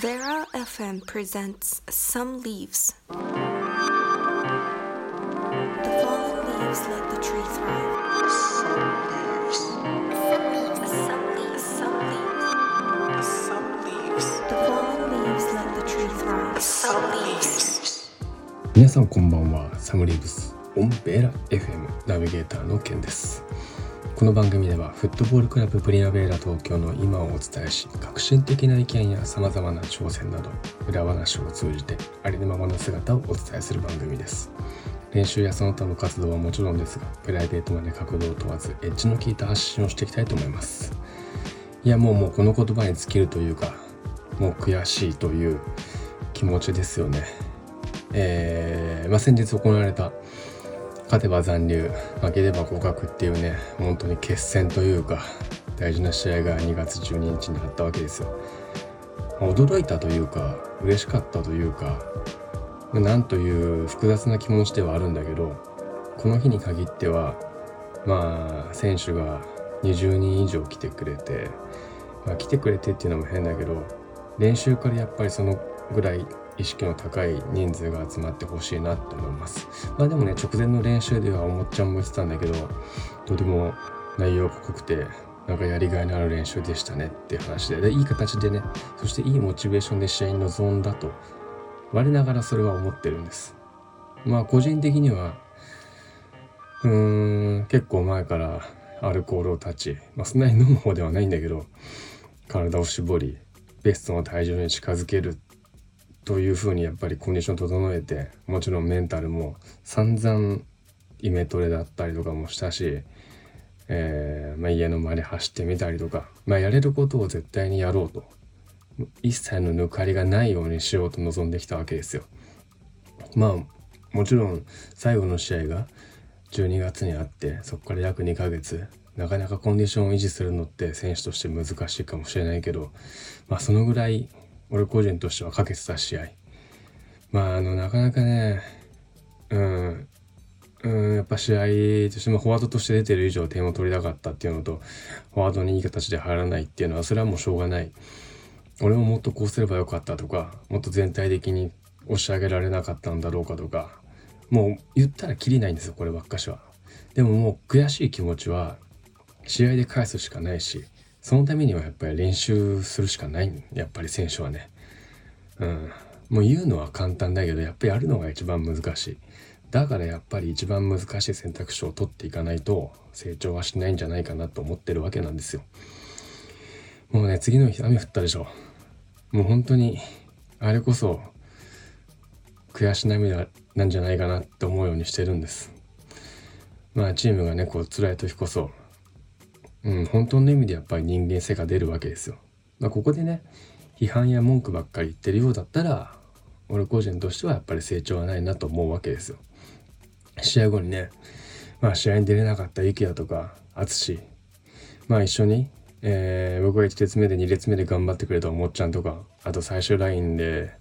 Vera FM presents Some Leaves. The fallen leaves let the tree thrive. Some leaves. Some leaves. Some leaves. Some leaves. The fallen leaves let the tree thrive. Some leaves. 皆さんこんばんはサムリーブスオンベーラ FM ナビゲーターのケンです この番組ではフットボールクラブプリナベーラ東京の今をお伝えし革新的な意見や様々な挑戦など裏話を通じてありのままの姿をお伝えする番組です。練習やその他の活動はもちろんですがプライベートまで角度を問わずエッジの効いた発信をしていきたいと思います。いやもうもうこの言葉に尽きるというかもう悔しいという気持ちですよね。えーまあ、先日行われた勝てば残留負ければ合格っていうね本当に決戦というか大事な試合が2月12日にあったわけですよ。驚いたというか嬉しかったというかなんという複雑な気持ちではあるんだけどこの日に限ってはまあ選手が20人以上来てくれて、まあ、来てくれてっていうのも変だけど練習からやっぱりそのぐらい意識の高い人数が集まってほしいなと思います。まあでもね直前の練習ではおもっちゃんも言ってたんだけどとても内容が濃くてなんかやりがいのある練習でしたねっていう話で。でいい形でねそしていいモチベーションで試合に臨んだと我ながらそれは思ってるんです。まあ個人的にはうーん結構前からアルコールを断ち、まあ、そんなに飲む方ではないんだけど体を絞りベストの体重に近づけるというふうにやっぱりコンディション整えてもちろんメンタルも散々イメトレだったりとかもしたし、えーまあ、家の周り走ってみたりとか、まあ、やれることを絶対にやろうと一切の抜かりがないようにしようと望んできたわけですよ。まあもちろん最後の試合が12月にあってそこから約2ヶ月なかなかコンディションを維持するのって選手として難しいかもしれないけどまあそのぐらい俺個人としてはかけてた試合。まああのなかなかねうんうんやっぱ試合としてもフォワードとして出てる以上点を取りたかったっていうのとフォワードにいい形で入らないっていうのはそれはもうしょうがない。俺ももっとこうすればよかったとかもっと全体的に押し上げられなかったんだろうかとかもう言ったらきりないんですよこればっかしは。でももう悔しい気持ちは試合で返すしかないしそのためにはやっぱり練習するしかない。やっぱり選手はね。うん。もう言うのは簡単だけどやっぱりやるのが一番難しい。だからやっぱり一番難しい選択肢を取っていかないと成長はしないんじゃないかなと思ってるわけなんですよ。もうね次の日雨降ったでしょ。もう本当にあれこそ悔し涙なんじゃないかなって思うようにしてるんです。まあチームがねこう辛い時こそうん本当の意味でやっぱり人間性が出るわけですよ、まあ、ここでね批判や文句ばっかり言ってるようだったら俺個人としてはやっぱり成長はないなと思うわけですよ。試合後にねまあ試合に出れなかった池谷とか淳。まあ一緒に、えー僕が1列目で2列目で頑張ってくれたおもっちゃんとかあと最終ラインで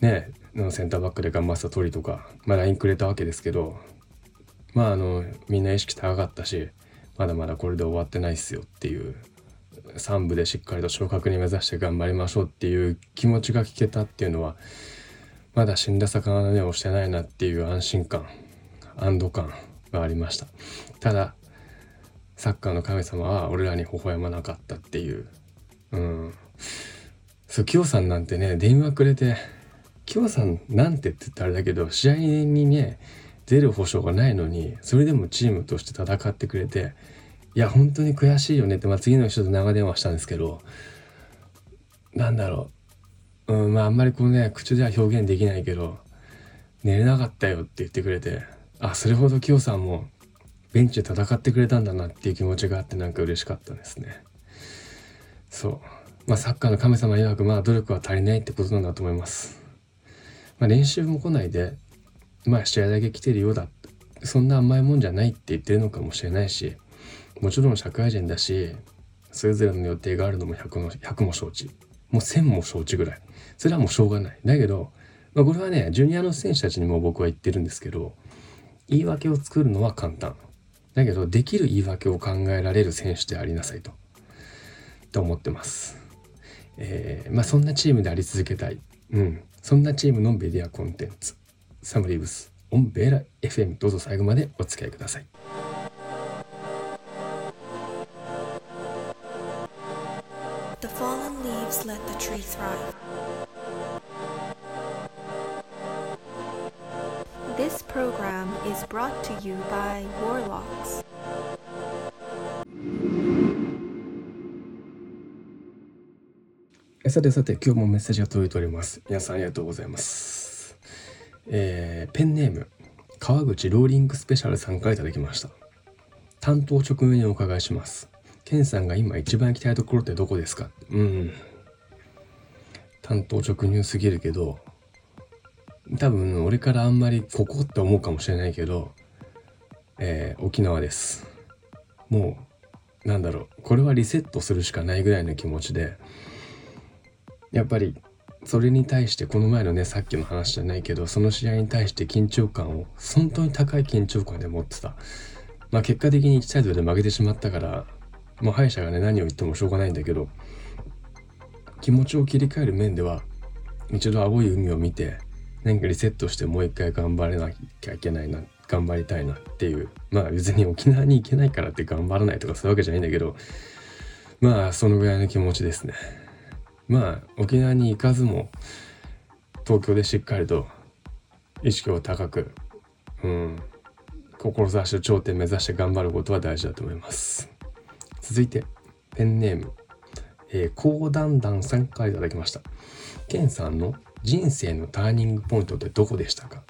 ねのセンターバックで頑張ってた鳥とかまあ LINE くれたわけですけどまああのみんな意識高かったしまだまだこれで終わってないっすよっていう3部でしっかりと昇格に目指して頑張りましょうっていう気持ちが聞けたっていうのはまだ死んだ魚の目をしてないなっていう安心感安堵感がありました。ただサッカーの神様は俺らに微笑まなかったっていううん。そうキヨさんなんてね電話くれてキヨさんなんてって言ったらあれだけど試合にね出る保証がないのにそれでもチームとして戦ってくれていや本当に悔しいよねって、まあ、次の人と長電話したんですけどなんだろう、うん、まああんまりこうね口では表現できないけど寝れなかったよって言ってくれてあそれほどキヨさんもベンチで戦ってくれたんだなっていう気持ちがあってなんか嬉しかったですね。そう。まあサッカーの神様曰くまあ努力は足りないってことなんだと思います。まあ練習も来ないでまあ試合だけ来てるようだ。そんな甘いもんじゃないって言ってるのかもしれないしもちろん社会人だしそれぞれの予定があるのも100の100も承知。もう1000も承知ぐらい。それはもうしょうがない。だけど、まあ、これはねジュニアの選手たちにも僕は言ってるんですけど言い訳を作るのは簡単。だけどできる言い訳を考えられる選手でありなさいと。と思ってます。えー、まあそんなチームであり続けたい、うん、そんなチームのメディアコンテンツ。サムリーブスオンベーラ FM どうぞ最後までお付き合いください。The fallen leaves let the tree thrive. This program is brought to you by Warlocks. さてさて今日もメッセージが届いております皆さんありがとうございますえー、ペンネーム川口ローリングスペシャルさんからいただきました。担当直入にお伺いします。ケンさんが今一番行きたいところってどこですか？うん。担当直入すぎるけど多分俺からあんまりここって思うかもしれないけど、えー、沖縄です。もうなんだろう。これはリセットするしかないぐらいの気持ちでやっぱりそれに対してこの前のねさっきの話じゃないけどその試合に対して緊張感を本当に高い緊張感で持ってたまあ結果的に1対0で負けてしまったからもう敗者がね何を言ってもしょうがないんだけど気持ちを切り替える面では一度青い海を見て何かリセットしてもう一回頑張れなきゃいけないな頑張りたいなっていうまあ別に沖縄に行けないからって頑張らないとかそういうわけじゃないんだけどまあそのぐらいの気持ちですね。まあ沖縄に行かずも東京でしっかりと意識を高く、うん、志を頂点目指して頑張ることは大事だと思います。続いてペンネーム、えー、高段々さんからいただきました。ケンさんの人生のターニングポイントってどこでしたか？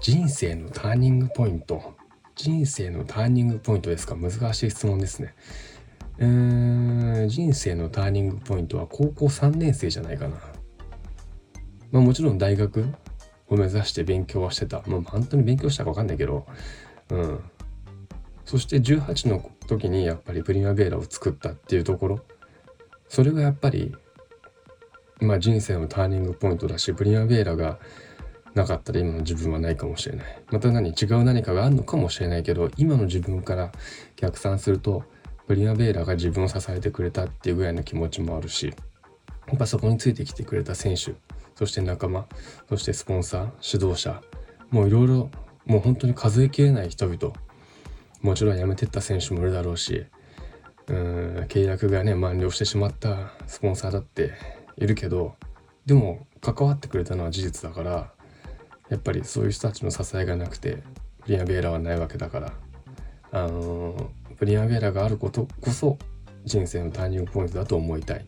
人生のターニングポイント。人生のターニングポイントですか？難しい質問ですね。うー人生のターニングポイントは高校3年生じゃないかな。まあもちろん大学を目指して勉強はしてた。まあ本当に勉強したかわかんないけど、うん。そして18の時にやっぱりプリマベーラを作ったっていうところ、それがやっぱり、まあ人生のターニングポイントだし、プリマベーラがなかったら今の自分はないかもしれない。また何違う何かがあるのかもしれないけど、今の自分から逆算すると、プリマベーラが自分を支えてくれたっていうぐらいの気持ちもあるしやっぱそこについてきてくれた選手そして仲間そしてスポンサー指導者もういろいろもう本当に数えきれない人々もちろん辞めてった選手もいるだろうしうん契約がね満了してしまったスポンサーだっているけどでも関わってくれたのは事実だからやっぱりそういう人たちの支えがなくてリアベーラはないわけだからあのープリアベラがあることこそ人生のターニングポイントだと思いたい。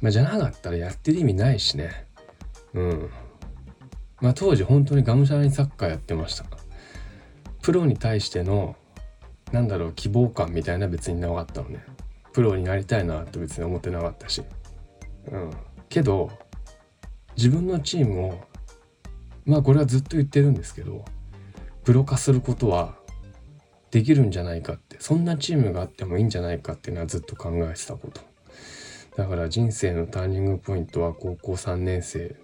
まあ、じゃなかったらやってる意味ないしね。うん。まあ当時本当にがむしゃらにサッカーやってました。プロに対してのなんだろう希望感みたいな別になかったのね。プロになりたいなって別に思ってなかったし。うん。けど自分のチームをまあこれはずっと言ってるんですけどプロ化することはできるんじゃないかって。そんなチームがあってもいいんじゃないかっていうのはずっと考えてたこと。だから人生のターニングポイントは高校3年生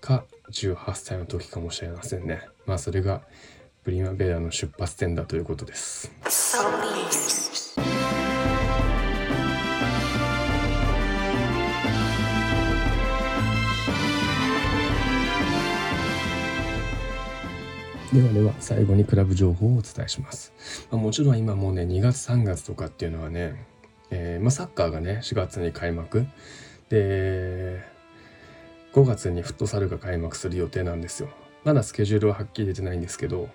か18歳の時かもしれませんね。まあそれがプリマベラの出発点だということです。ではでは最後にクラブ情報をお伝えします。まあ、もちろん今もうね2月3月とかっていうのはね、えー、まあ、サッカーがね4月に開幕で5月にフットサルが開幕する予定なんですよ。まだスケジュールははっきり出てないんですけど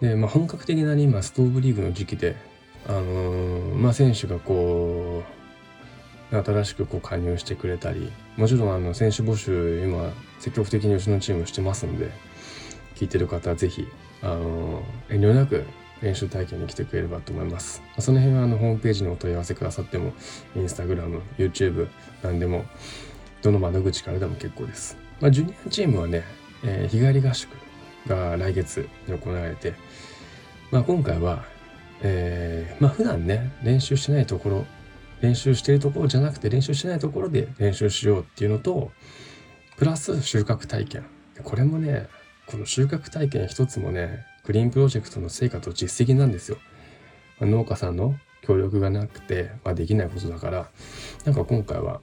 で、まあ、本格的なね今ストーブリーグの時期で、あのー、まあ、選手がこう新しくこう加入してくれたりもちろんあの選手募集今積極的にうちのチームしてますんで聞いてる方ぜひ、あの遠慮なく練習体験に来てくれればと思います。その辺はあのホームページにお問い合わせくださっても、インスタグラム、YouTube、何でも、どの窓口からでも結構です。まあ、ジュニアチームはね、えー、日帰り合宿が来月に行われて、まあ、今回は、えー、まあ普段ね、練習してないところ、練習してるところじゃなくて練習してないところで練習しようっていうのと、プラス収穫体験。これもね、この収穫体験一つもね、グリーンプロジェクトの成果と実績なんですよ。まあ、農家さんの協力がなくて、まあ、できないことだから、なんか今回は、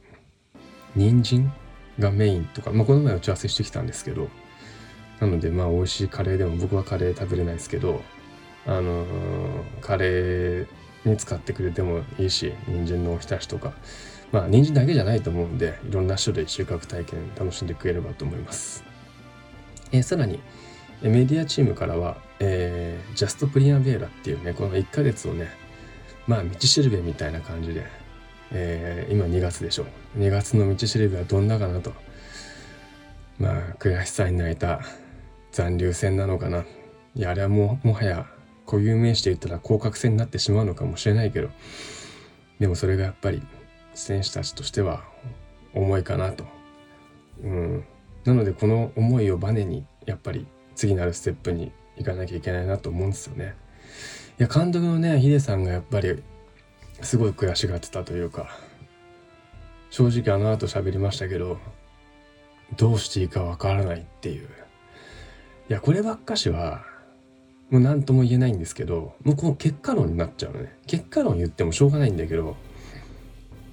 人参がメインとか、まあ、この前打ち合わせしてきたんですけどなのでまあ美味しいカレーでも僕はカレー食べれないですけどあのーカレーに使ってくれてもいいし人参のおひたしとかまあ人参だけじゃないと思うんでいろんな種類収穫体験楽しんでくれればと思います、えーさらにメディアチームからは、えージャストプリアベーラっていうねこの1ヶ月をねまあ道しるべみたいな感じで、えー今2月でしょう。2月の道しるべはどんなかなと。まあ悔しさに泣いた残留戦なのかな。いやあれはもうもはや固有名詞で言ったら降格戦になってしまうのかもしれないけどでもそれがやっぱり選手たちとしては重いかなと。うん、なのでこの思いをバネにやっぱり次なるステップに行かなきゃいけないなと思うんですよね。いや監督のねヒデさんがやっぱりすごい悔しがってたというか正直あの後喋りましたけどどうしていいかわからないっていういやこればっかしはもう何とも言えないんですけどもうこの結果論になっちゃうのね結果論言ってもしょうがないんだけど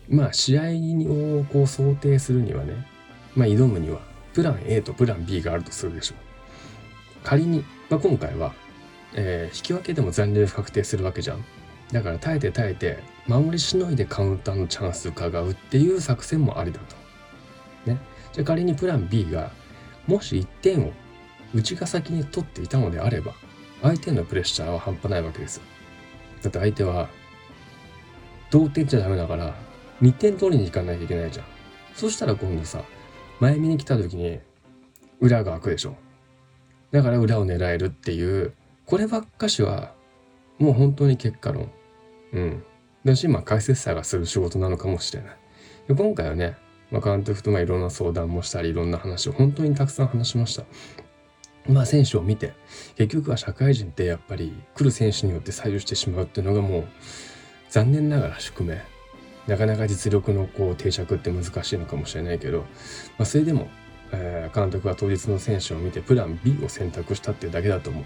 まあ試合をこう想定するにはねまあ挑むにはプラン A とプラン B があるとするでしょう。仮に、まあ、今回は、えー引き分けでも残留確定するわけじゃん。だから耐えて耐えて守りしのいでカウンターのチャンス伺うっていう作戦もありだと。ね。じゃあ仮にプラン B がもし1点をうちが先に取っていたのであれば相手のプレッシャーは半端ないわけですよ。だって相手は同点じゃダメだから2点取りに行かなきゃいけないじゃん。そしたら今度さ前見に来た時に裏が開くでしょ。だから裏を狙えるっていう。こればっかしはもう本当に結果論。うん。だしまあ解説者がする仕事なのかもしれない。で今回はね、まあ、監督とまあいろんな相談もしたりいろんな話を本当にたくさん話しました。まあ選手を見て結局は社会人ってやっぱり来る選手によって左右してしまうっていうのがもう残念ながら宿命。なかなか実力のこう定着って難しいのかもしれないけど、まあ、それでも、えー監督は当日の選手を見てプラン B を選択したっていうだけだと思う。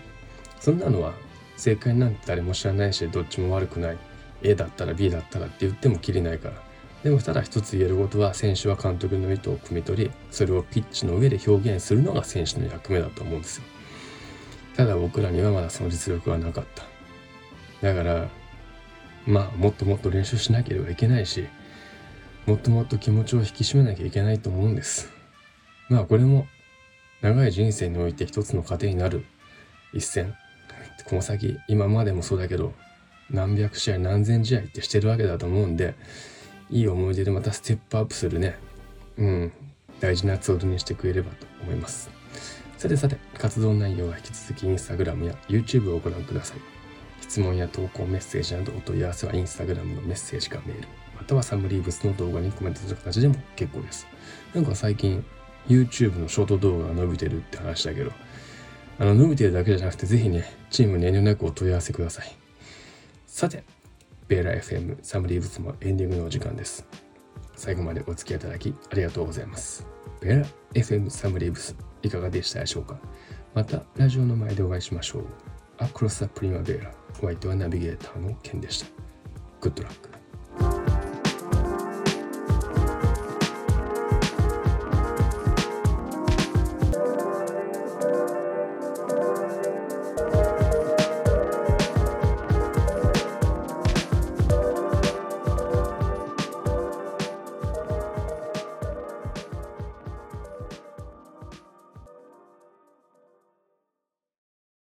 そんなのは正解なんて誰も知らないしどっちも悪くない。A だったら B だったらって言ってもきりないから。でもただ一つ言えることは選手は監督の意図を汲み取りそれをピッチの上で表現するのが選手の役目だと思うんですよ。ただ僕らにはまだその実力はなかった。だからまあもっともっと練習しなければいけないしもっともっと気持ちを引き締めなきゃいけないと思うんです。まあこれも長い人生において一つの糧になる一戦。この先今までもそうだけど何百試合何千試合ってしてるわけだと思うんでいい思い出でまたステップアップするね。うん。大事なツールにしてくれればと思います。さてさて活動内容は引き続き Instagram や YouTube をご覧ください。質問や投稿メッセージなどお問い合わせは Instagram のメッセージかメール。またはサムリーブスの動画にコメントする形でも結構です。なんか最近 YouTube のショート動画が伸びてるって話だけどあの伸びてるだけじゃなくてぜひねチームに遠慮なくお問い合わせください。さてベーラ FM サムリーブスもエンディングのお時間です。最後までお付き合いいただきありがとうございます。ベーラ FM サムリーブスいかがでしたでしょうか？またラジオの前でお会いしましょう。アクロス・ザ・プリマベーラお相手はナビゲーターのケンでした。グッドラック